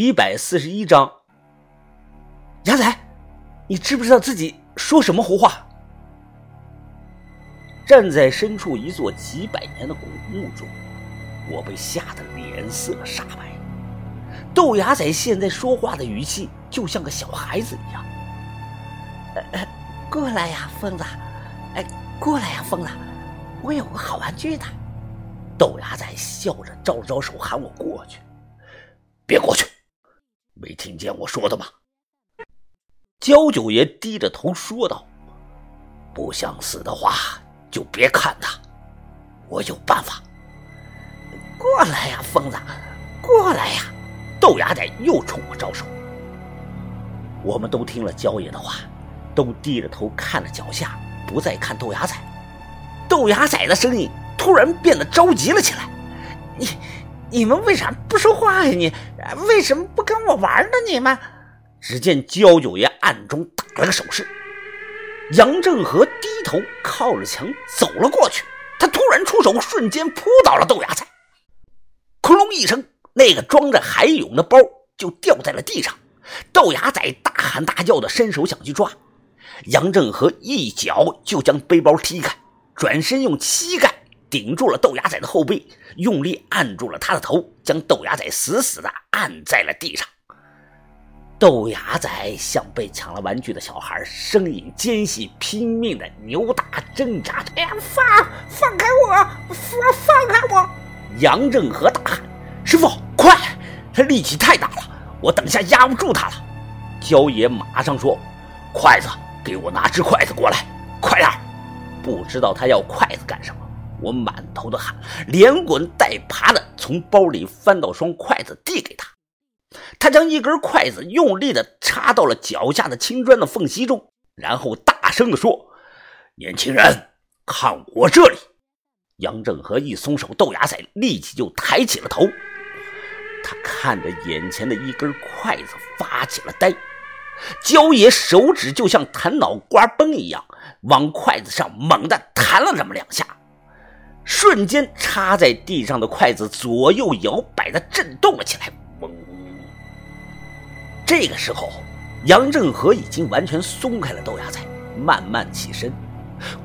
一百四十一章。牙仔，你知不知道自己说什么胡话？站在深处一座几百年的古墓中，我被吓得脸色煞白。豆芽仔现在说话的语气就像个小孩子一样。过来呀，疯子！哎，过来呀，疯子！我有个好玩具呢。豆芽仔笑着招了招手，喊我过去。别过去！没听见我说的吗？焦九爷低着头说道：“不想死的话，就别看他。我有办法。过来呀，疯子！过来呀！”豆芽仔又冲我招手。我们都听了焦爷的话，都低着头看着脚下，不再看豆芽仔。豆芽仔的声音突然变得着急了起来：“你……”你们为啥不说话呀？你为什么不跟我玩呢？你们？只见焦九爷暗中打了个手势，杨正和低头靠着墙走了过去。他突然出手，瞬间扑倒了豆芽菜，哐隆一声，那个装着海勇的包就掉在了地上。豆芽仔大喊大叫的伸手想去抓，杨正和一脚就将背包踢开，转身用膝盖。顶住了豆芽仔的后背，用力按住了他的头，将豆芽仔死死的按在了地上。豆芽仔像被抢了玩具的小孩，声音尖细，拼命的扭打挣扎。哎呀，放放开我，放放开我！杨正和大喊：“师傅，快！他力气太大了，我等下压不住他了。”焦爷马上说：“筷子，给我拿只筷子过来，快点！”不知道他要筷子干什么。我满头的汗，连滚带爬的从包里翻到双筷子，递给他。他将一根筷子用力的插到了脚下的青砖的缝隙中，然后大声的说：“年轻人，看我这里！”杨正和一松手，豆芽仔立即就抬起了头。他看着眼前的一根筷子，发起了呆。焦爷手指就像弹脑瓜崩一样，往筷子上猛地弹了那么两下。瞬间，插在地上的筷子左右摇摆的震动了起来。嗡！这个时候，杨正和已经完全松开了豆芽仔，慢慢起身。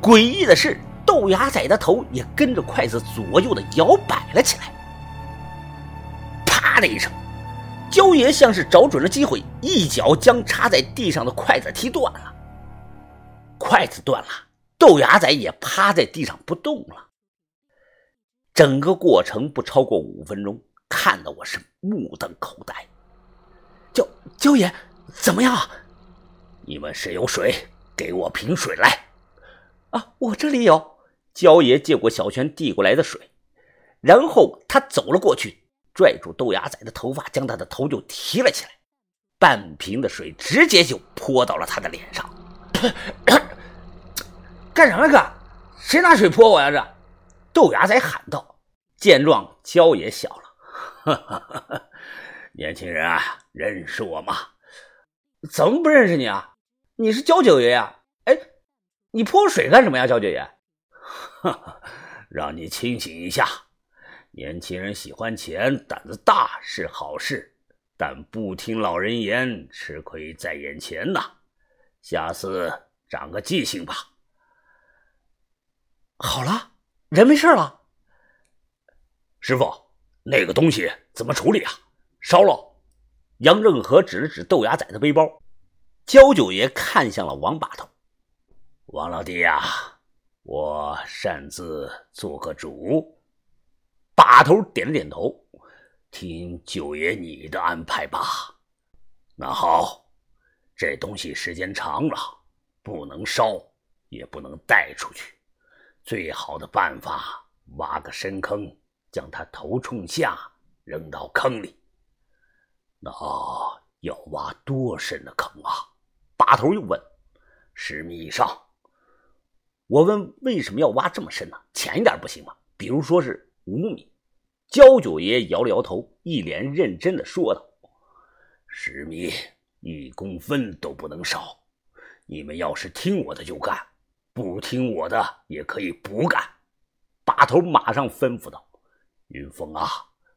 诡异的是，豆芽仔的头也跟着筷子左右的摇摆了起来。啪的一声，焦爷像是找准了机会，一脚将插在地上的筷子踢断了。筷子断了，豆芽仔也趴在地上不动了。整个过程不超过五分钟，看得我是目瞪口呆。焦焦爷，怎么样？你们谁有水？给我瓶水来！啊，我这里有。焦爷接过小泉递过来的水，然后他走了过去，拽住豆芽仔的头发，将他的头就提了起来，半瓶的水直接就泼到了他的脸上。干什么，哥？谁拿水泼我呀？这？豆芽仔喊道：“见状，焦爷笑了，哈哈，年轻人啊，认识我吗？怎么不认识你啊？你是焦九爷呀？哎，你泼水干什么呀，焦九爷？哈哈，让你清醒一下。年轻人喜欢钱，胆子大是好事，但不听老人言，吃亏在眼前呐。下次长个记性吧。好了。”人没事了，师傅，那个东西怎么处理啊？烧了。杨正和指了指豆芽仔的背包，焦九爷看向了王把头。王老弟呀，我擅自做个主。把头点了点头，听九爷你的安排吧。那好，这东西时间长了，不能烧，也不能带出去。最好的办法，挖个深坑，将他头冲下，扔到坑里。那要挖多深的坑啊？把头又问。十米以上。我问为什么要挖这么深呢？浅一点不行吗？比如说是五米。焦九爷摇了摇头，一脸认真的说道：“十米，一公分都不能少。你们要是听我的就干。”不听我的也可以不干，把头马上吩咐道：“云峰啊，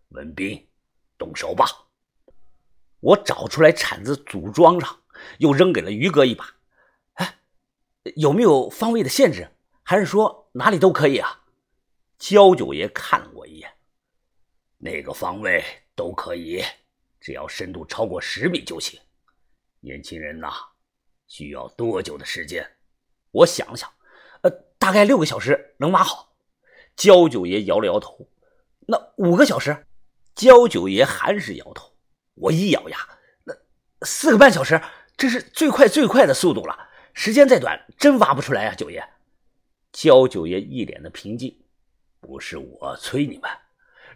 文斌，动手吧。”我找出来铲子组装上，又扔给了于哥一把。哎，有没有方位的限制？还是说哪里都可以啊？焦九爷看了我一眼，那个方位都可以，只要深度超过十米就行。年轻人呐，需要多久的时间？我想了想，呃，大概六个小时能挖好。焦九爷摇了摇头。那五个小时？焦九爷还是摇头。我一咬牙，那四个半小时，这是最快最快的速度了。时间再短，真挖不出来啊，九爷。焦九爷一脸的平静。不是我催你们，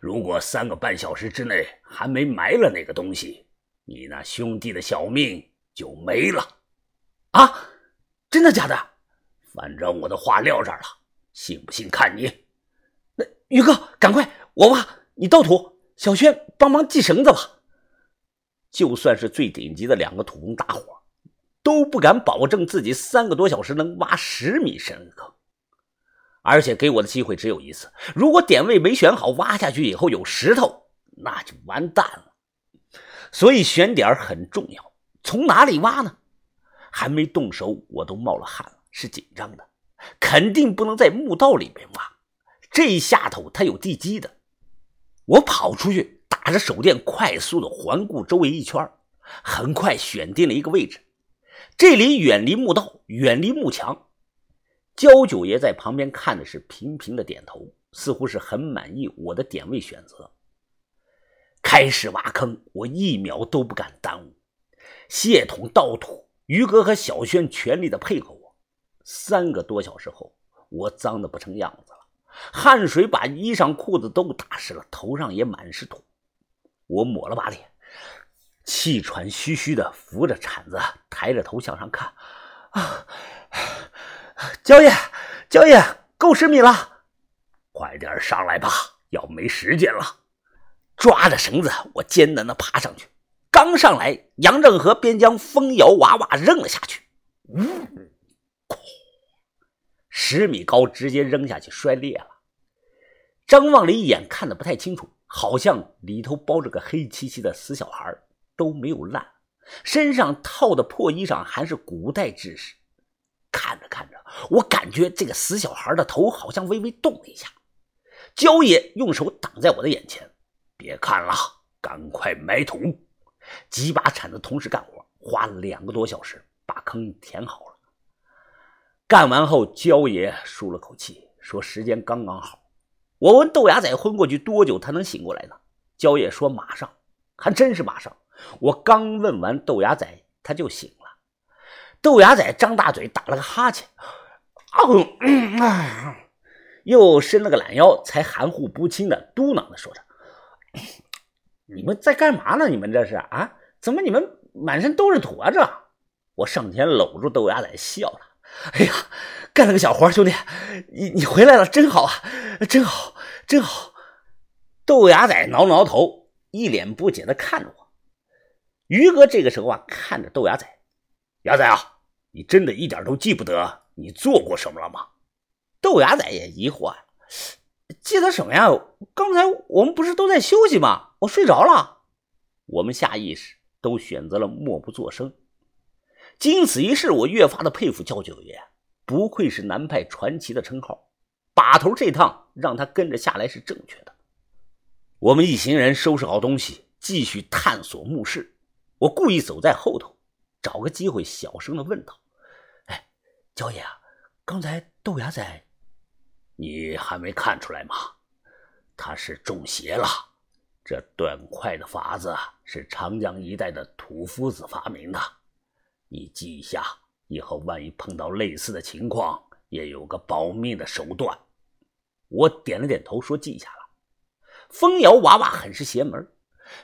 如果三个半小时之内还没埋了那个东西，你那兄弟的小命就没了。啊，真的假的？反正我的话撂这儿了，信不信看你。那于哥，赶快我挖，你倒土，小轩帮忙系绳子吧。就算是最顶级的两个土工大伙，都不敢保证自己三个多小时能挖十米深坑。而且给我的机会只有一次，如果点位没选好，挖下去以后有石头，那就完蛋了。所以选点很重要。从哪里挖呢？还没动手，我都冒了汗了，是紧张的。肯定不能在墓道里面挖，这下头它有地基的。我跑出去，打着手电，快速的环顾周围一圈，很快选定了一个位置。这里远离墓道，远离墓墙。焦九爷在旁边看的是频频的点头，似乎是很满意我的点位选择。开始挖坑，我一秒都不敢耽误，卸土倒土，于哥和小轩全力的配合。三个多小时后，我脏的不成样子了，汗水把衣裳裤子都打湿了，头上也满是土。我抹了把脸，气喘吁吁的扶着铲子，抬着头向上看，啊。焦爷，焦爷，够十米了，快点上来吧，要没时间了。抓着绳子，我艰难的爬上去。刚上来，杨正和便将风摇娃娃扔了下去，呜，十米高，直接扔下去，摔裂了。张望了一眼，看的不太清楚，好像里头包着个黑漆漆的死小孩，都没有烂，身上套的破衣裳还是古代制式。看着看着，我感觉这个死小孩的头好像微微动了一下。焦爷用手挡在我的眼前：“别看了，赶快埋土。”几把铲子同时干活，花了两个多小时把坑填好了。干完后，焦爷舒了口气，说：“时间刚刚好。”我问豆芽仔昏过去多久他能醒过来呢？焦爷说：“马上。”还真是马上。我刚问完豆芽仔，他就醒了。豆芽仔张大嘴打了个哈欠，啊，又伸了个懒腰，才含糊不清的嘟囔的说着：“你们在干嘛呢？你们这是啊？怎么你们满身都是土啊？这！”我上前搂住豆芽仔笑了：“哎呀，干了个小活，兄弟，你你回来了，真好啊，真好，真好。”豆芽仔挠挠头，一脸不解的看着我。于哥这个时候啊，看着豆芽仔。牙仔啊，你真的一点都记不得你做过什么了吗？豆芽仔也疑惑，记得什么呀？刚才我们不是都在休息吗？我睡着了。我们下意识都选择了默不作声。经此一事，我越发的佩服焦九爷，不愧是南派传奇的称号。把头这趟让他跟着下来是正确的。我们一行人收拾好东西，继续探索墓室。我故意走在后头。找个机会，小声的问道：“哎，焦爷啊，刚才豆芽仔，你还没看出来吗？他是中邪了。这断块的法子是长江一带的土夫子发明的，你记一下，以后万一碰到类似的情况，也有个保命的手段。”我点了点头，说：“记下了。”风摇娃娃很是邪门，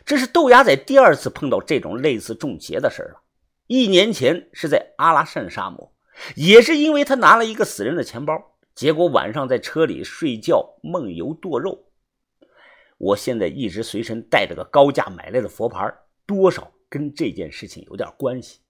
这是豆芽仔第二次碰到这种类似中邪的事了。一年前是在阿拉善沙漠，也是因为他拿了一个死人的钱包，结果晚上在车里睡觉梦游剁肉。我现在一直随身带着个高价买来的佛牌，多少跟这件事情有点关系。